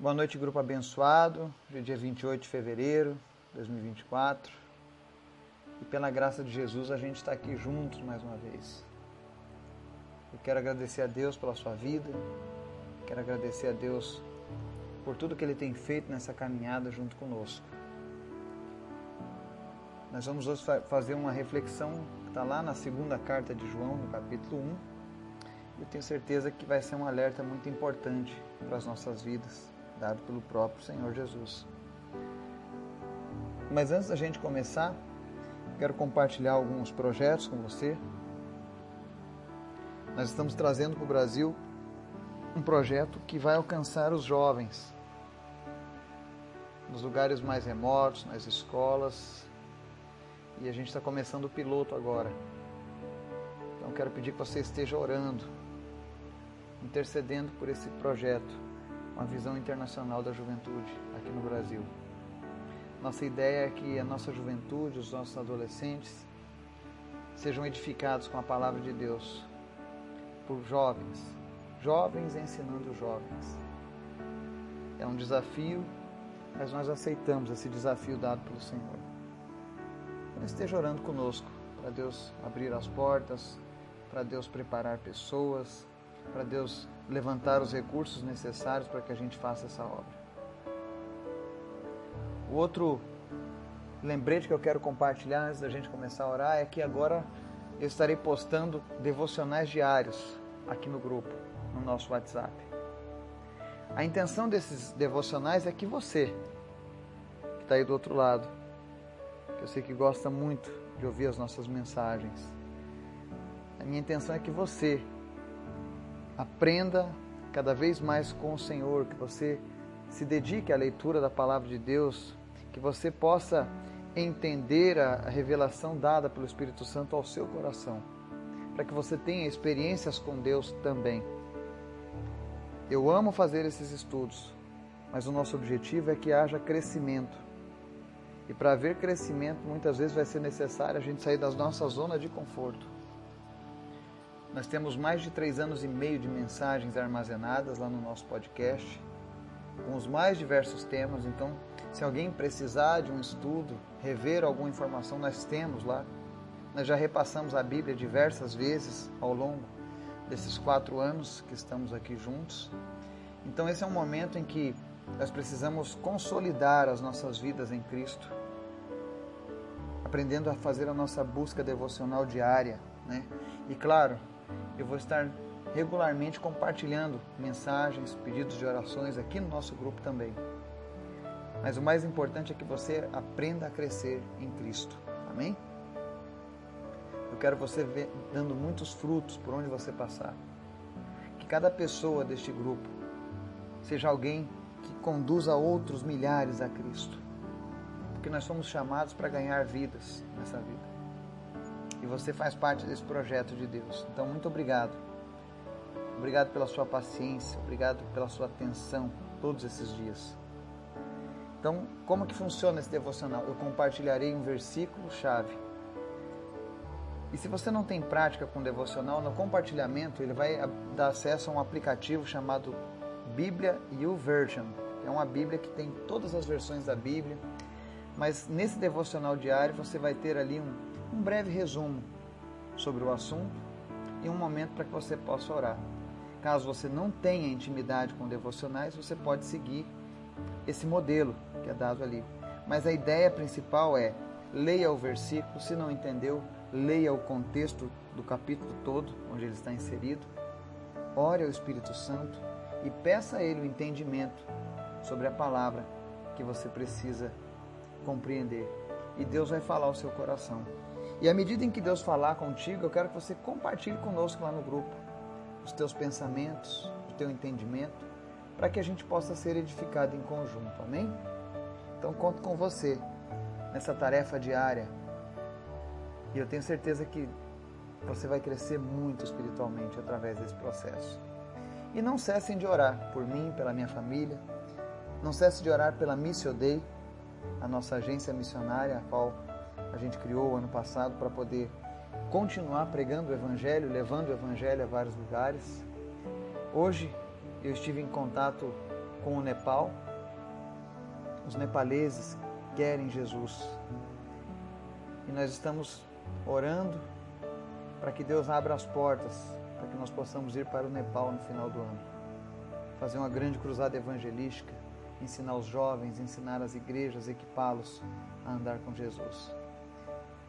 Boa noite, grupo abençoado. Hoje é dia 28 de fevereiro de 2024. E pela graça de Jesus a gente está aqui juntos mais uma vez. Eu quero agradecer a Deus pela sua vida. Quero agradecer a Deus por tudo que Ele tem feito nessa caminhada junto conosco. Nós vamos hoje fazer uma reflexão que está lá na segunda carta de João, no capítulo 1. Eu tenho certeza que vai ser um alerta muito importante para as nossas vidas dado pelo próprio Senhor Jesus. Mas antes da gente começar, quero compartilhar alguns projetos com você. Nós estamos trazendo para o Brasil um projeto que vai alcançar os jovens nos lugares mais remotos, nas escolas. E a gente está começando o piloto agora. Então quero pedir que você esteja orando, intercedendo por esse projeto uma visão internacional da juventude aqui no Brasil. Nossa ideia é que a nossa juventude, os nossos adolescentes, sejam edificados com a palavra de Deus por jovens, jovens ensinando jovens. É um desafio, mas nós aceitamos esse desafio dado pelo Senhor. Então esteja orando conosco para Deus abrir as portas, para Deus preparar pessoas, para Deus levantar os recursos necessários para que a gente faça essa obra. O outro lembrete que eu quero compartilhar antes da gente começar a orar é que agora eu estarei postando devocionais diários aqui no grupo, no nosso WhatsApp. A intenção desses devocionais é que você, que está aí do outro lado, que eu sei que gosta muito de ouvir as nossas mensagens, a minha intenção é que você Aprenda cada vez mais com o Senhor, que você se dedique à leitura da palavra de Deus, que você possa entender a revelação dada pelo Espírito Santo ao seu coração, para que você tenha experiências com Deus também. Eu amo fazer esses estudos, mas o nosso objetivo é que haja crescimento. E para haver crescimento, muitas vezes vai ser necessário a gente sair das nossas zonas de conforto. Nós temos mais de três anos e meio de mensagens armazenadas lá no nosso podcast, com os mais diversos temas. Então, se alguém precisar de um estudo, rever alguma informação, nós temos lá. Nós já repassamos a Bíblia diversas vezes ao longo desses quatro anos que estamos aqui juntos. Então, esse é um momento em que nós precisamos consolidar as nossas vidas em Cristo, aprendendo a fazer a nossa busca devocional diária, né? E claro, eu vou estar regularmente compartilhando mensagens, pedidos de orações aqui no nosso grupo também. Mas o mais importante é que você aprenda a crescer em Cristo. Amém? Eu quero você ver dando muitos frutos por onde você passar. Que cada pessoa deste grupo seja alguém que conduza outros milhares a Cristo. Porque nós somos chamados para ganhar vidas nessa vida e você faz parte desse projeto de Deus. Então, muito obrigado. Obrigado pela sua paciência, obrigado pela sua atenção todos esses dias. Então, como que funciona esse devocional? Eu compartilharei um versículo chave. E se você não tem prática com devocional, no compartilhamento ele vai dar acesso a um aplicativo chamado Bíblia YouVersion. É uma Bíblia que tem todas as versões da Bíblia, mas nesse devocional diário você vai ter ali um, um breve resumo sobre o assunto e um momento para que você possa orar. Caso você não tenha intimidade com devocionais, você pode seguir esse modelo que é dado ali. Mas a ideia principal é leia o versículo, se não entendeu, leia o contexto do capítulo todo onde ele está inserido, ore ao Espírito Santo e peça a ele o entendimento sobre a palavra que você precisa compreender. E Deus vai falar ao seu coração. E à medida em que Deus falar contigo, eu quero que você compartilhe conosco lá no grupo os teus pensamentos, o teu entendimento, para que a gente possa ser edificado em conjunto. Amém? Então conto com você nessa tarefa diária. E eu tenho certeza que você vai crescer muito espiritualmente através desse processo. E não cessem de orar por mim, pela minha família. Não cessem de orar pela Missio Dei, a nossa agência missionária, a qual a gente criou ano passado para poder continuar pregando o Evangelho, levando o Evangelho a vários lugares. Hoje eu estive em contato com o Nepal. Os nepaleses querem Jesus. E nós estamos orando para que Deus abra as portas para que nós possamos ir para o Nepal no final do ano. Fazer uma grande cruzada evangelística, ensinar os jovens, ensinar as igrejas, equipá-los a andar com Jesus.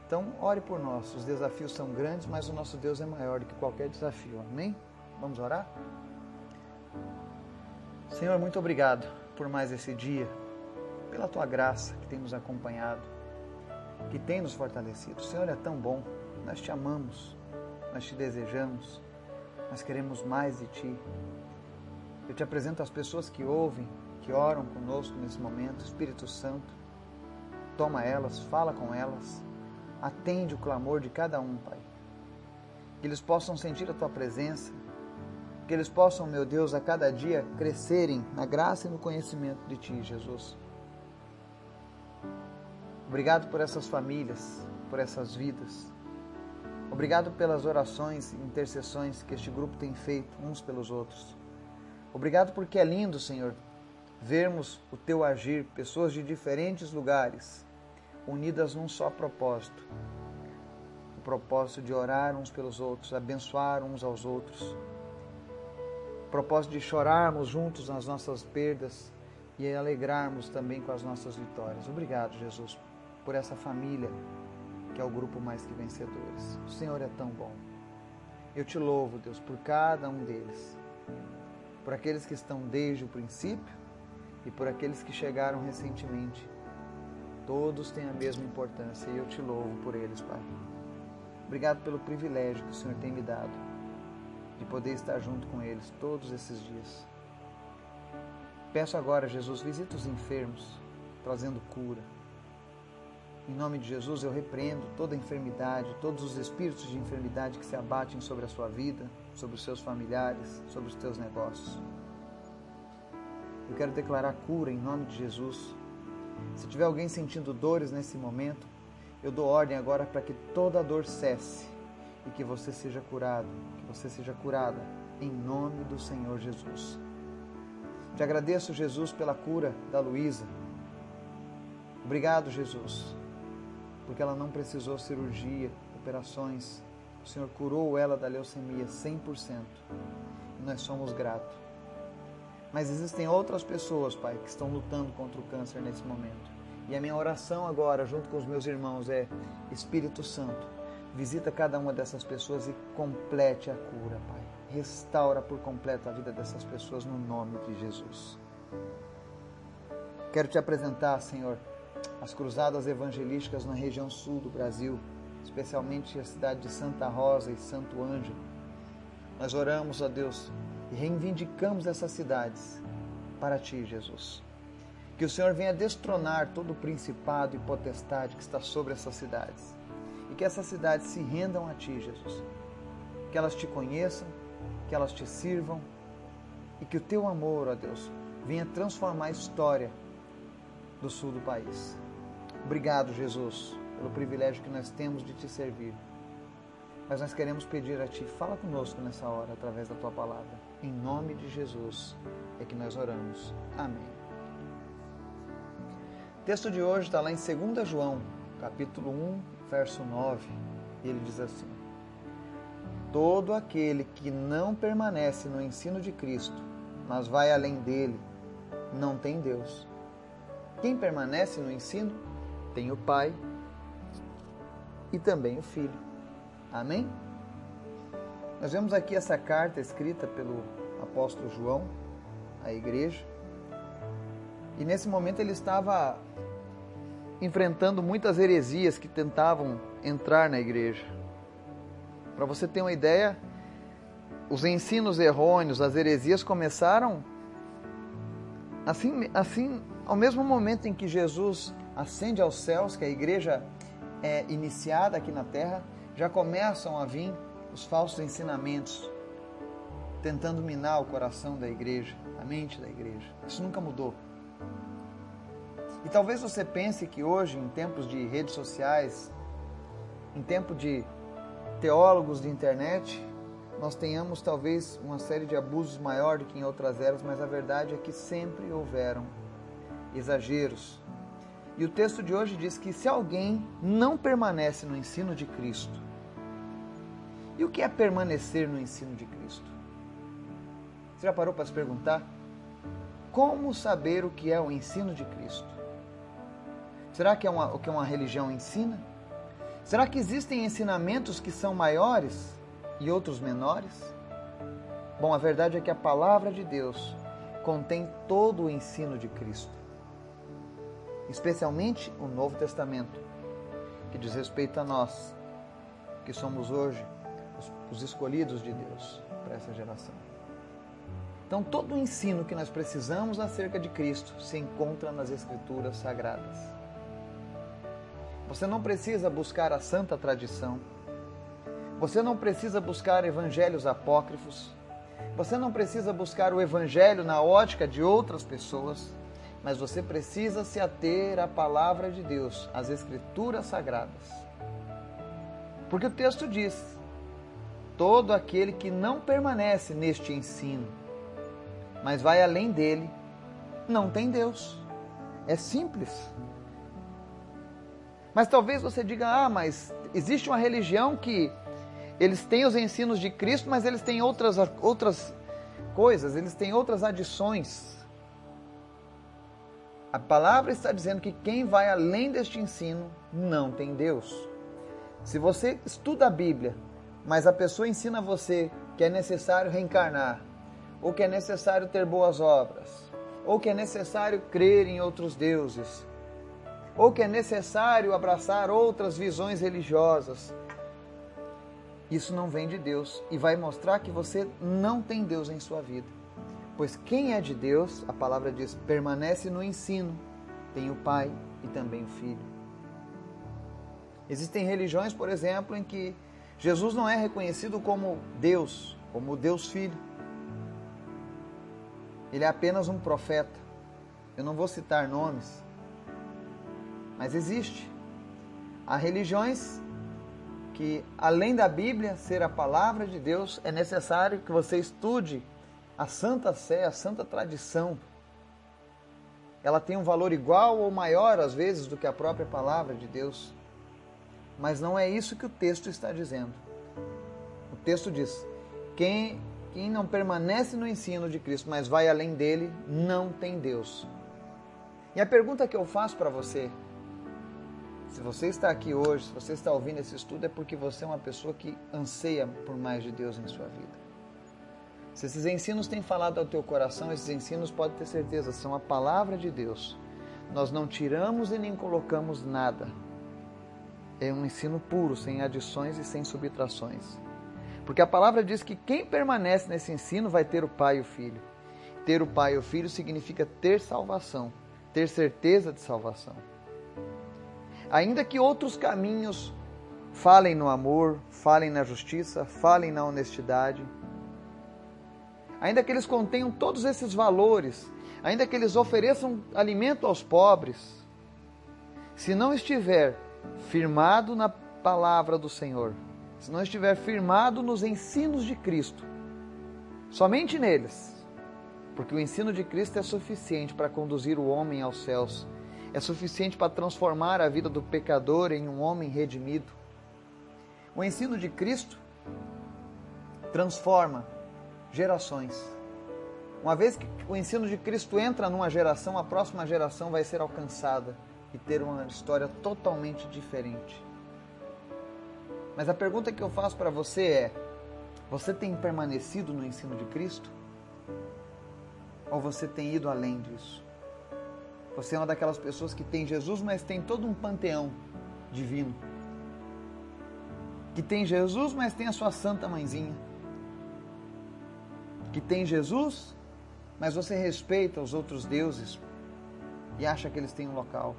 Então, ore por nós. Os desafios são grandes, mas o nosso Deus é maior do que qualquer desafio. Amém? Vamos orar? Senhor, muito obrigado por mais esse dia, pela tua graça que tem nos acompanhado, que tem nos fortalecido. O Senhor é tão bom. Nós te amamos, nós te desejamos, nós queremos mais de ti. Eu te apresento as pessoas que ouvem, que oram conosco nesse momento. Espírito Santo, toma elas, fala com elas Atende o clamor de cada um, Pai. Que eles possam sentir a tua presença. Que eles possam, meu Deus, a cada dia crescerem na graça e no conhecimento de Ti, Jesus. Obrigado por essas famílias, por essas vidas. Obrigado pelas orações e intercessões que este grupo tem feito uns pelos outros. Obrigado porque é lindo, Senhor, vermos o Teu agir, pessoas de diferentes lugares unidas num só propósito. O propósito de orar uns pelos outros, abençoar uns aos outros. O propósito de chorarmos juntos nas nossas perdas e alegrarmos também com as nossas vitórias. Obrigado, Jesus, por essa família que é o grupo mais que vencedores. O Senhor é tão bom. Eu te louvo, Deus, por cada um deles. Por aqueles que estão desde o princípio e por aqueles que chegaram recentemente Todos têm a mesma importância e eu te louvo por eles, Pai. Obrigado pelo privilégio que o Senhor tem me dado de poder estar junto com eles todos esses dias. Peço agora, Jesus, visita os enfermos, trazendo cura. Em nome de Jesus, eu repreendo toda enfermidade, todos os espíritos de enfermidade que se abatem sobre a sua vida, sobre os seus familiares, sobre os teus negócios. Eu quero declarar cura em nome de Jesus se tiver alguém sentindo dores nesse momento, eu dou ordem agora para que toda dor cesse e que você seja curado, que você seja curada em nome do Senhor Jesus. Te agradeço, Jesus, pela cura da Luísa. Obrigado, Jesus, porque ela não precisou cirurgia, operações. O Senhor curou ela da leucemia 100%. E nós somos gratos. Mas existem outras pessoas, Pai, que estão lutando contra o câncer nesse momento. E a minha oração agora, junto com os meus irmãos, é: Espírito Santo, visita cada uma dessas pessoas e complete a cura, Pai. Restaura por completo a vida dessas pessoas no nome de Jesus. Quero te apresentar, Senhor, as cruzadas evangelísticas na região sul do Brasil, especialmente a cidade de Santa Rosa e Santo Ângelo. Nós oramos a Deus e reivindicamos essas cidades para ti, Jesus. Que o Senhor venha destronar todo o principado e potestade que está sobre essas cidades. E que essas cidades se rendam a ti, Jesus. Que elas te conheçam, que elas te sirvam e que o teu amor, ó Deus, venha transformar a história do sul do país. Obrigado, Jesus, pelo privilégio que nós temos de te servir. Mas nós queremos pedir a Ti, fala conosco nessa hora através da Tua palavra. Em nome de Jesus é que nós oramos. Amém. O texto de hoje está lá em 2 João, capítulo 1, verso 9. E ele diz assim: Todo aquele que não permanece no ensino de Cristo, mas vai além dele, não tem Deus. Quem permanece no ensino tem o Pai e também o Filho. Amém? Nós vemos aqui essa carta escrita pelo apóstolo João à igreja. E nesse momento ele estava enfrentando muitas heresias que tentavam entrar na igreja. Para você ter uma ideia, os ensinos errôneos, as heresias começaram assim, assim ao mesmo momento em que Jesus ascende aos céus, que a igreja é iniciada aqui na terra, já começam a vir os falsos ensinamentos, tentando minar o coração da igreja, a mente da igreja. Isso nunca mudou. E talvez você pense que hoje, em tempos de redes sociais, em tempo de teólogos de internet, nós tenhamos talvez uma série de abusos maior do que em outras eras, mas a verdade é que sempre houveram exageros. E o texto de hoje diz que se alguém não permanece no ensino de Cristo, e o que é permanecer no ensino de Cristo? Você já parou para se perguntar? Como saber o que é o ensino de Cristo? Será que é uma, o que uma religião ensina? Será que existem ensinamentos que são maiores e outros menores? Bom, a verdade é que a palavra de Deus contém todo o ensino de Cristo, especialmente o Novo Testamento, que diz respeito a nós, que somos hoje os escolhidos de Deus para essa geração. Então, todo o ensino que nós precisamos acerca de Cristo se encontra nas Escrituras Sagradas. Você não precisa buscar a santa tradição. Você não precisa buscar evangelhos apócrifos. Você não precisa buscar o evangelho na ótica de outras pessoas. Mas você precisa se ater à palavra de Deus, às Escrituras Sagradas. Porque o texto diz: todo aquele que não permanece neste ensino, mas vai além dele, não tem Deus. É simples. Mas talvez você diga: ah, mas existe uma religião que eles têm os ensinos de Cristo, mas eles têm outras, outras coisas, eles têm outras adições. A palavra está dizendo que quem vai além deste ensino não tem Deus. Se você estuda a Bíblia, mas a pessoa ensina você que é necessário reencarnar, ou que é necessário ter boas obras, ou que é necessário crer em outros deuses, ou que é necessário abraçar outras visões religiosas. Isso não vem de Deus e vai mostrar que você não tem Deus em sua vida. Pois quem é de Deus, a palavra diz, permanece no ensino, tem o Pai e também o Filho. Existem religiões, por exemplo, em que Jesus não é reconhecido como Deus, como Deus Filho. Ele é apenas um profeta. Eu não vou citar nomes, mas existe. Há religiões que, além da Bíblia ser a palavra de Deus, é necessário que você estude a Santa Sé, a Santa Tradição. Ela tem um valor igual ou maior, às vezes, do que a própria palavra de Deus. Mas não é isso que o texto está dizendo. O texto diz: quem quem não permanece no ensino de Cristo, mas vai além dele, não tem Deus. E a pergunta que eu faço para você, se você está aqui hoje, se você está ouvindo esse estudo, é porque você é uma pessoa que anseia por mais de Deus em sua vida. Se esses ensinos têm falado ao teu coração, esses ensinos, pode ter certeza, são a palavra de Deus. Nós não tiramos e nem colocamos nada. É um ensino puro, sem adições e sem subtrações. Porque a palavra diz que quem permanece nesse ensino vai ter o Pai e o Filho. Ter o Pai e o Filho significa ter salvação, ter certeza de salvação. Ainda que outros caminhos falem no amor, falem na justiça, falem na honestidade, ainda que eles contenham todos esses valores, ainda que eles ofereçam alimento aos pobres, se não estiver firmado na palavra do Senhor, se não estiver firmado nos ensinos de Cristo, somente neles, porque o ensino de Cristo é suficiente para conduzir o homem aos céus, é suficiente para transformar a vida do pecador em um homem redimido. O ensino de Cristo transforma gerações. Uma vez que o ensino de Cristo entra numa geração, a próxima geração vai ser alcançada e ter uma história totalmente diferente. Mas a pergunta que eu faço para você é: você tem permanecido no ensino de Cristo? Ou você tem ido além disso? Você é uma daquelas pessoas que tem Jesus, mas tem todo um panteão divino. Que tem Jesus, mas tem a sua santa mãezinha. Que tem Jesus, mas você respeita os outros deuses e acha que eles têm um local.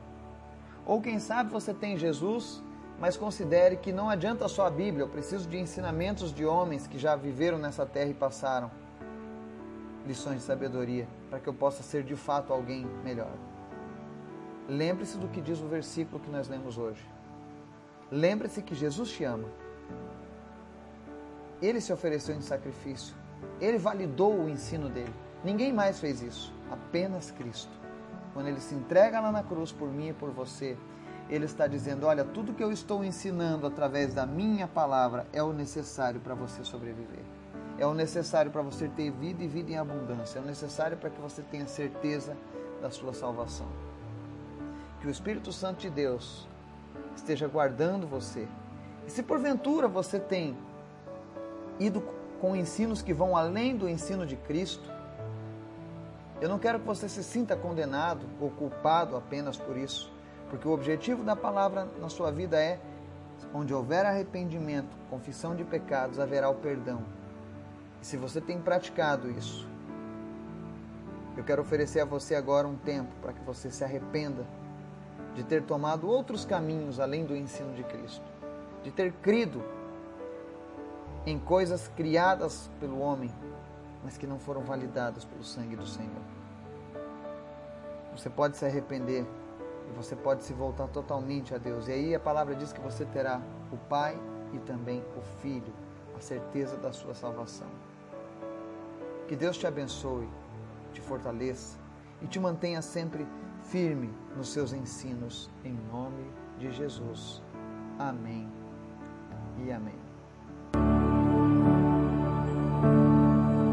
Ou quem sabe você tem Jesus, mas considere que não adianta só a Bíblia, eu preciso de ensinamentos de homens que já viveram nessa terra e passaram lições de sabedoria, para que eu possa ser de fato alguém melhor. Lembre-se do que diz o versículo que nós lemos hoje. Lembre-se que Jesus te ama. Ele se ofereceu em sacrifício. Ele validou o ensino dele. Ninguém mais fez isso, apenas Cristo. Quando ele se entrega lá na cruz por mim e por você, ele está dizendo: Olha, tudo que eu estou ensinando através da minha palavra é o necessário para você sobreviver. É o necessário para você ter vida e vida em abundância. É o necessário para que você tenha certeza da sua salvação. Que o Espírito Santo de Deus esteja guardando você. E se porventura você tem ido com ensinos que vão além do ensino de Cristo, eu não quero que você se sinta condenado ou culpado apenas por isso, porque o objetivo da palavra na sua vida é: onde houver arrependimento, confissão de pecados, haverá o perdão. E se você tem praticado isso, eu quero oferecer a você agora um tempo para que você se arrependa de ter tomado outros caminhos além do ensino de Cristo, de ter crido em coisas criadas pelo homem mas que não foram validadas pelo sangue do Senhor. Você pode se arrepender e você pode se voltar totalmente a Deus. E aí a palavra diz que você terá o Pai e também o Filho, a certeza da sua salvação. Que Deus te abençoe, te fortaleça e te mantenha sempre firme nos seus ensinos, em nome de Jesus. Amém e amém.